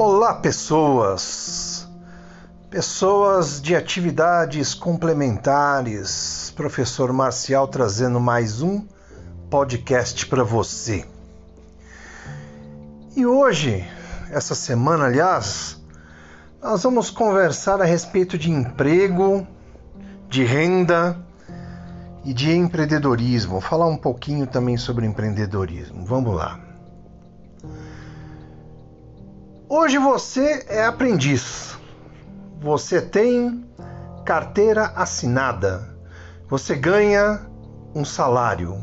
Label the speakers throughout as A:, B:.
A: Olá, pessoas! Pessoas de atividades complementares. Professor Marcial trazendo mais um podcast para você. E hoje, essa semana, aliás, nós vamos conversar a respeito de emprego, de renda e de empreendedorismo. falar um pouquinho também sobre empreendedorismo. Vamos lá. Hoje você é aprendiz. Você tem carteira assinada. Você ganha um salário.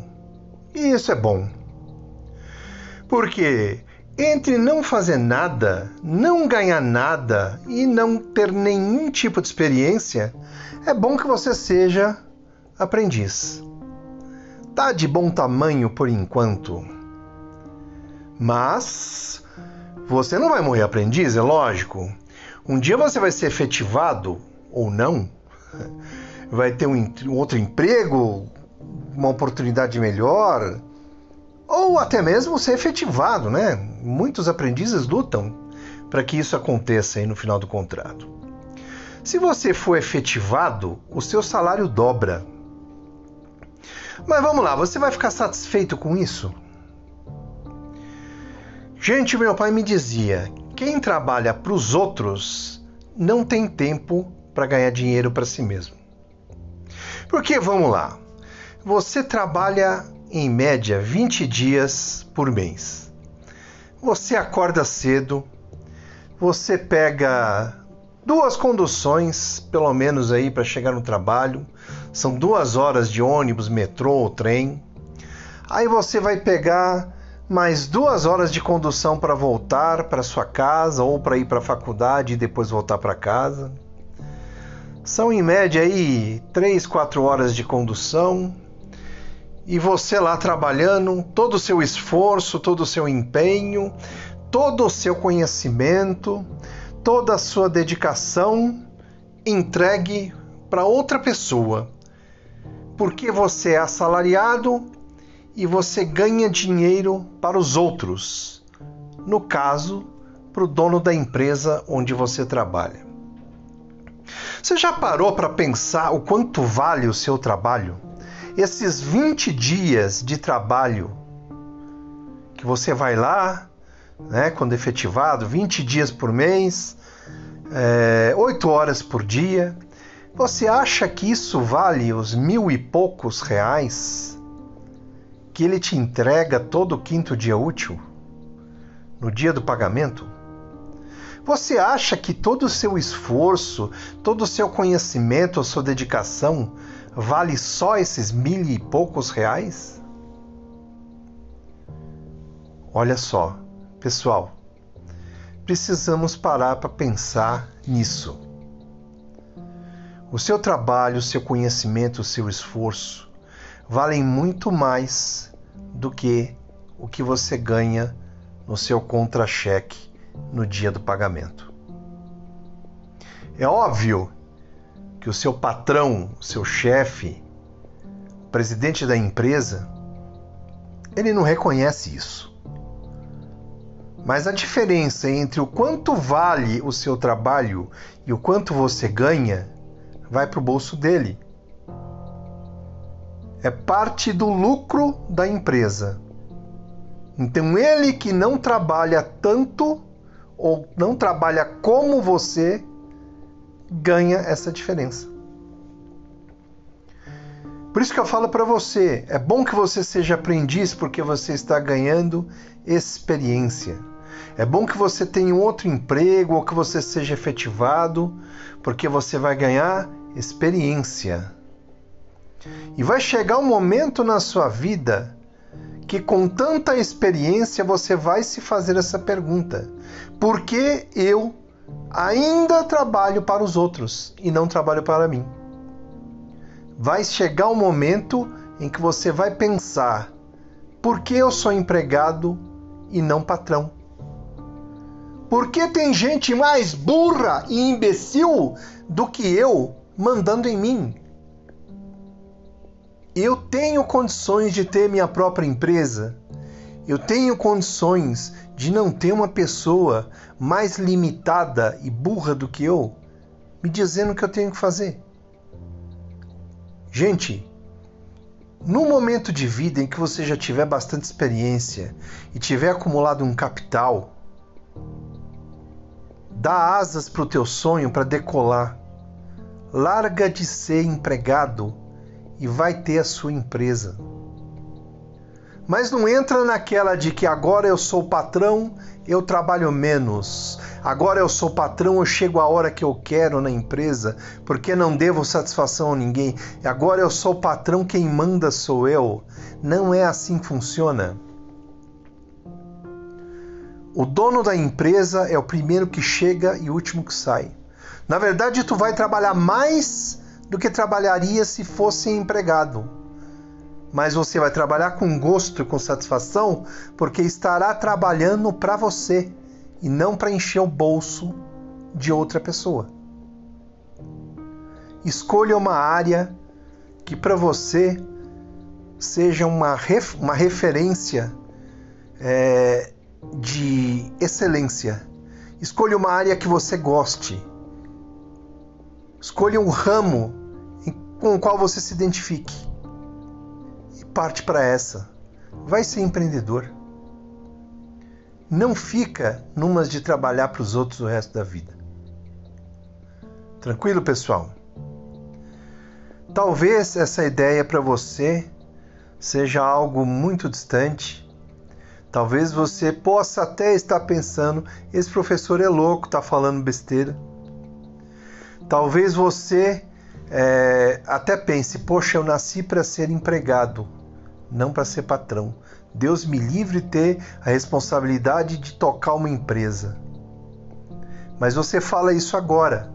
A: E isso é bom. Porque entre não fazer nada, não ganhar nada e não ter nenhum tipo de experiência, é bom que você seja aprendiz. Tá de bom tamanho por enquanto. Mas você não vai morrer aprendiz, é lógico. Um dia você vai ser efetivado ou não, vai ter um, um outro emprego, uma oportunidade melhor, ou até mesmo ser efetivado, né? Muitos aprendizes lutam para que isso aconteça aí no final do contrato. Se você for efetivado, o seu salário dobra. Mas vamos lá, você vai ficar satisfeito com isso? Gente, meu pai me dizia: quem trabalha para os outros não tem tempo para ganhar dinheiro para si mesmo. Porque vamos lá, você trabalha em média 20 dias por mês. Você acorda cedo, você pega duas conduções, pelo menos aí para chegar no trabalho. São duas horas de ônibus, metrô ou trem. Aí você vai pegar mais duas horas de condução para voltar para sua casa ou para ir para a faculdade e depois voltar para casa. São em média aí três, quatro horas de condução e você lá trabalhando, todo o seu esforço, todo o seu empenho, todo o seu conhecimento, toda a sua dedicação entregue para outra pessoa. Porque você é assalariado e você ganha dinheiro para os outros. No caso, para o dono da empresa onde você trabalha. Você já parou para pensar o quanto vale o seu trabalho? Esses 20 dias de trabalho que você vai lá, né, quando efetivado, 20 dias por mês, é, 8 horas por dia. Você acha que isso vale os mil e poucos reais que ele te entrega todo quinto dia útil, no dia do pagamento? Você acha que todo o seu esforço, todo o seu conhecimento, a sua dedicação vale só esses mil e poucos reais? Olha só, pessoal, precisamos parar para pensar nisso. O seu trabalho, o seu conhecimento, o seu esforço valem muito mais do que o que você ganha no seu contra-cheque no dia do pagamento. É óbvio que o seu patrão, seu chefe, presidente da empresa, ele não reconhece isso. Mas a diferença entre o quanto vale o seu trabalho e o quanto você ganha vai para o bolso dele é parte do lucro da empresa. Então, ele que não trabalha tanto ou não trabalha como você, ganha essa diferença. Por isso que eu falo para você, é bom que você seja aprendiz porque você está ganhando experiência. É bom que você tenha um outro emprego ou que você seja efetivado, porque você vai ganhar experiência. E vai chegar um momento na sua vida que, com tanta experiência, você vai se fazer essa pergunta: por que eu ainda trabalho para os outros e não trabalho para mim? Vai chegar um momento em que você vai pensar: por que eu sou empregado e não patrão? Por que tem gente mais burra e imbecil do que eu mandando em mim? Eu tenho condições de ter minha própria empresa. Eu tenho condições de não ter uma pessoa mais limitada e burra do que eu me dizendo o que eu tenho que fazer. Gente, no momento de vida em que você já tiver bastante experiência e tiver acumulado um capital, dá asas para o teu sonho para decolar. Larga de ser empregado e vai ter a sua empresa. Mas não entra naquela de que agora eu sou patrão, eu trabalho menos. Agora eu sou patrão, eu chego a hora que eu quero na empresa, porque não devo satisfação a ninguém. Agora eu sou patrão, quem manda sou eu. Não é assim que funciona. O dono da empresa é o primeiro que chega e o último que sai. Na verdade, tu vai trabalhar mais do que trabalharia se fosse empregado mas você vai trabalhar com gosto e com satisfação porque estará trabalhando para você e não para encher o bolso de outra pessoa. Escolha uma área que para você seja uma, ref, uma referência é, de excelência. Escolha uma área que você goste. Escolha um ramo com o qual você se identifique parte para essa. Vai ser empreendedor. Não fica numas de trabalhar para os outros o resto da vida. Tranquilo, pessoal? Talvez essa ideia para você seja algo muito distante. Talvez você possa até estar pensando: esse professor é louco, está falando besteira. Talvez você é, até pense: poxa, eu nasci para ser empregado não para ser patrão. Deus me livre de ter a responsabilidade de tocar uma empresa. Mas você fala isso agora,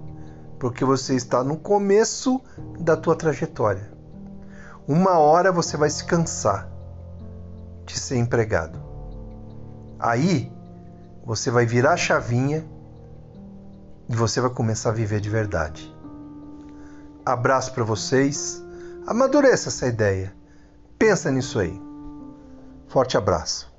A: porque você está no começo da tua trajetória. Uma hora você vai se cansar de ser empregado. Aí você vai virar a chavinha e você vai começar a viver de verdade. Abraço para vocês. Amadureça essa ideia Pensa nisso aí. Forte abraço.